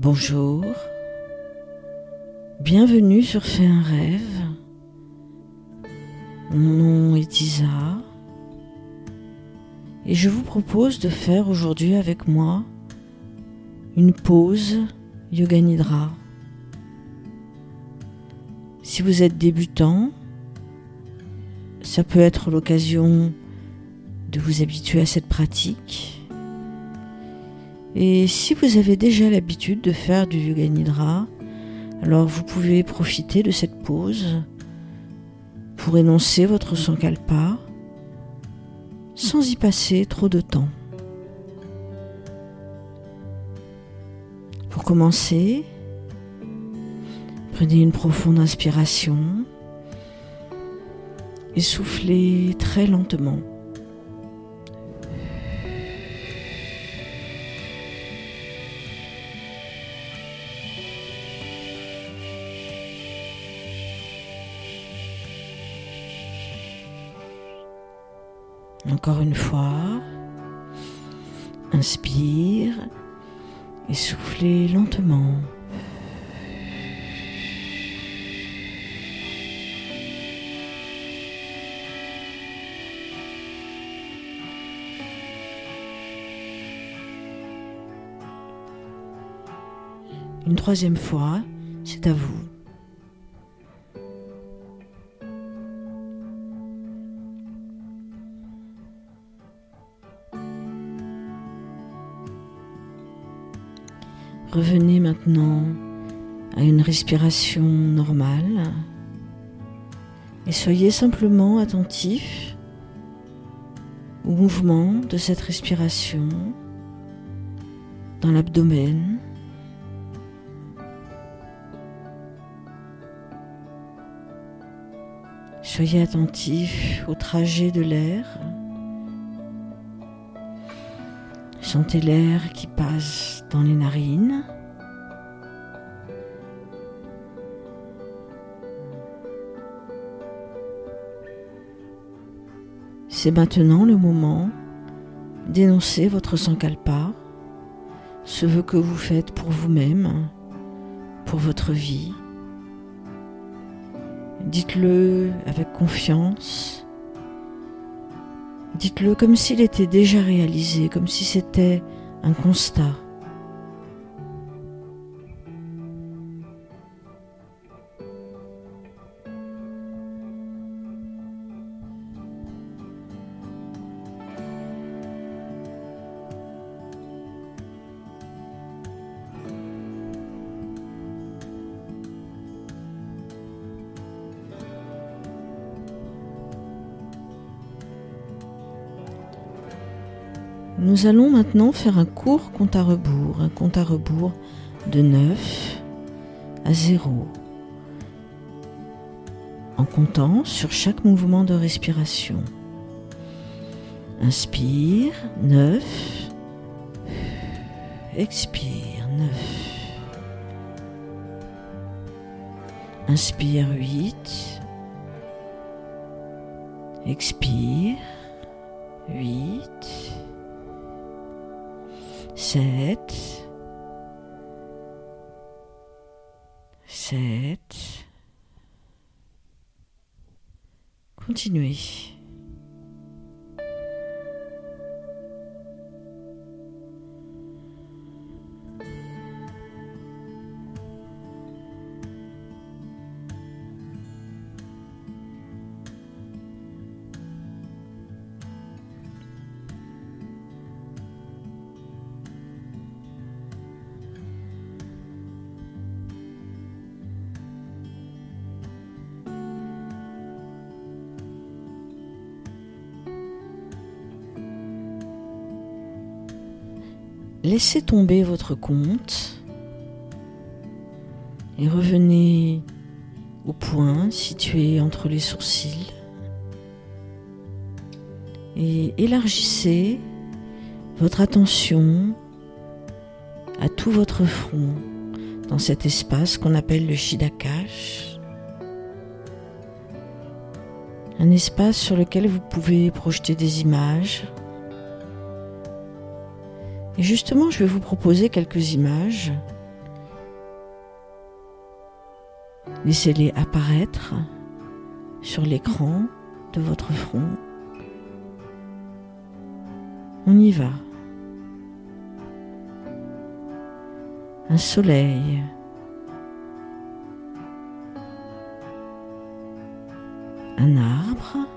Bonjour, bienvenue sur Fais un rêve. Mon nom est Isa et je vous propose de faire aujourd'hui avec moi une pause Yoga Nidra. Si vous êtes débutant, ça peut être l'occasion de vous habituer à cette pratique et si vous avez déjà l'habitude de faire du yoga nidra, alors vous pouvez profiter de cette pause pour énoncer votre sankalpa sans y passer trop de temps. Pour commencer, prenez une profonde inspiration et soufflez très lentement. Encore une fois, inspire et soufflez lentement. Une troisième fois, c'est à vous. Revenez maintenant à une respiration normale et soyez simplement attentif au mouvement de cette respiration dans l'abdomen. Soyez attentif au trajet de l'air. Sentez l'air qui passe dans les narines. C'est maintenant le moment d'énoncer votre sankalpa, ce vœu que vous faites pour vous-même, pour votre vie. Dites-le avec confiance Dites-le comme s'il était déjà réalisé, comme si c'était un constat. Nous allons maintenant faire un court compte à rebours, un compte à rebours de 9 à 0, en comptant sur chaque mouvement de respiration. Inspire, 9, expire, 9. Inspire 8, expire 8 sept, sept. Continuez. Laissez tomber votre compte et revenez au point situé entre les sourcils et élargissez votre attention à tout votre front dans cet espace qu'on appelle le Shidakash. Un espace sur lequel vous pouvez projeter des images, et justement, je vais vous proposer quelques images. Laissez-les apparaître sur l'écran de votre front. On y va. Un soleil. Un arbre.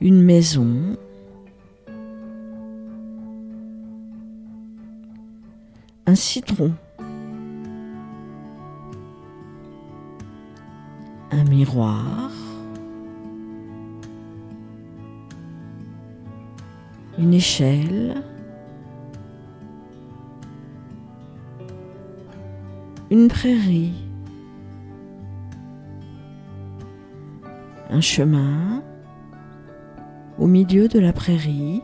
Une maison. Un citron. un miroir, une échelle, une prairie, un chemin au milieu de la prairie.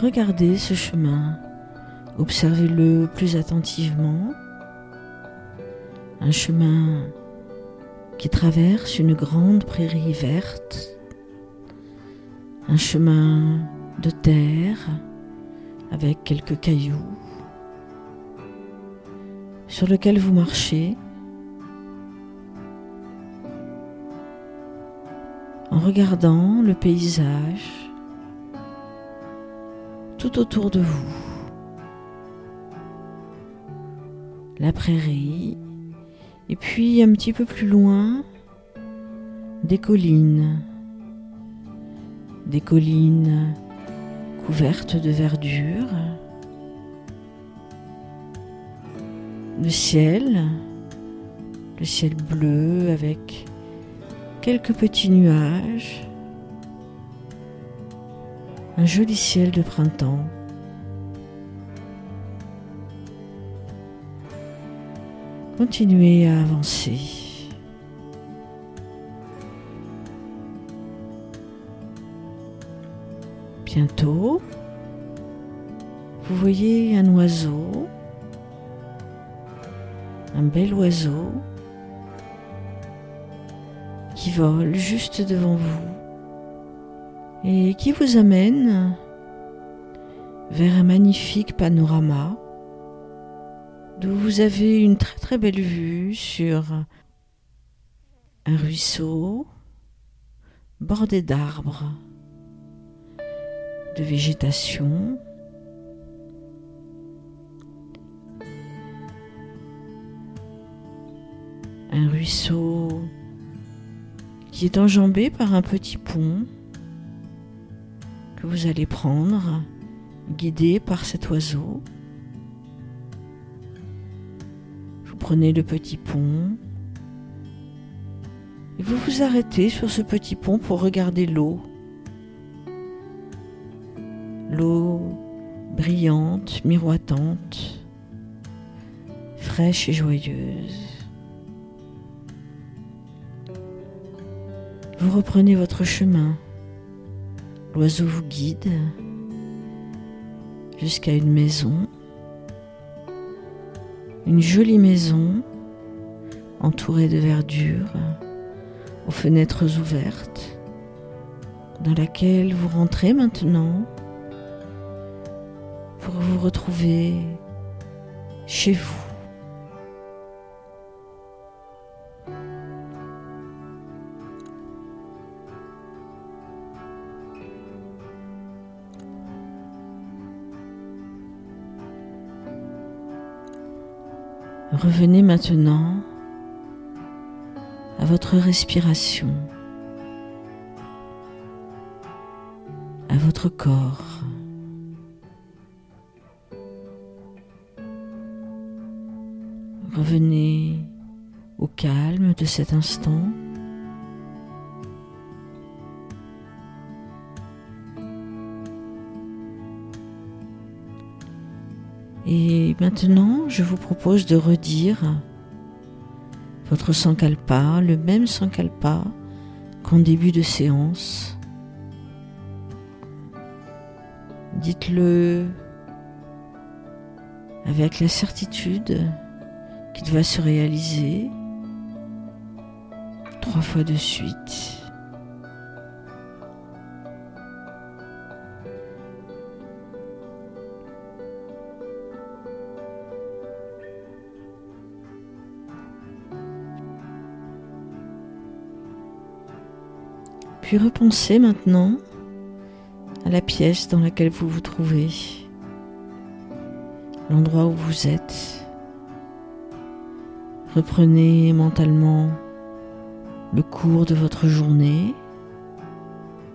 Regardez ce chemin Observez-le plus attentivement. Un chemin qui traverse une grande prairie verte. Un chemin de terre avec quelques cailloux sur lequel vous marchez en regardant le paysage tout autour de vous. la prairie, et puis un petit peu plus loin, des collines, des collines couvertes de verdure, le ciel, le ciel bleu avec quelques petits nuages, un joli ciel de printemps. Continuez à avancer. Bientôt, vous voyez un oiseau, un bel oiseau qui vole juste devant vous et qui vous amène vers un magnifique panorama d'où vous avez une très très belle vue sur un ruisseau bordé d'arbres, de végétation. Un ruisseau qui est enjambé par un petit pont que vous allez prendre, guidé par cet oiseau. prenez le petit pont et vous vous arrêtez sur ce petit pont pour regarder l'eau. L'eau brillante, miroitante, fraîche et joyeuse. Vous reprenez votre chemin. L'oiseau vous guide jusqu'à une maison une jolie maison entourée de verdure, aux fenêtres ouvertes, dans laquelle vous rentrez maintenant pour vous retrouver chez vous. Revenez maintenant à votre respiration, à votre corps. Revenez au calme de cet instant. Et maintenant, je vous propose de redire votre sankalpa, le même sankalpa qu'en début de séance. Dites-le avec la certitude qu'il va se réaliser trois fois de suite. Puis repensez maintenant à la pièce dans laquelle vous vous trouvez, l'endroit où vous êtes. Reprenez mentalement le cours de votre journée,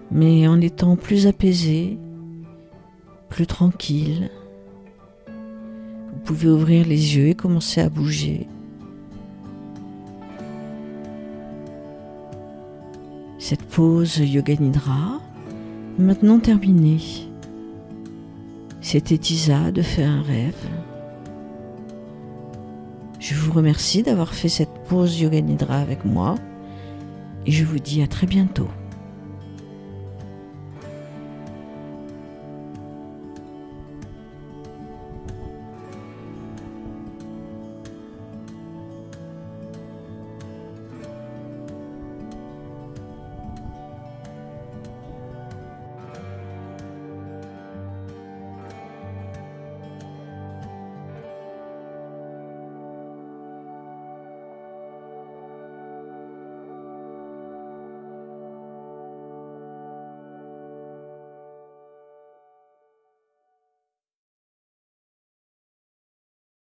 mais en étant plus apaisé, plus tranquille. Vous pouvez ouvrir les yeux et commencer à bouger. Cette pause Yoga Nidra est maintenant terminée. C'était Isa de faire un rêve. Je vous remercie d'avoir fait cette pause Yoga Nidra avec moi et je vous dis à très bientôt.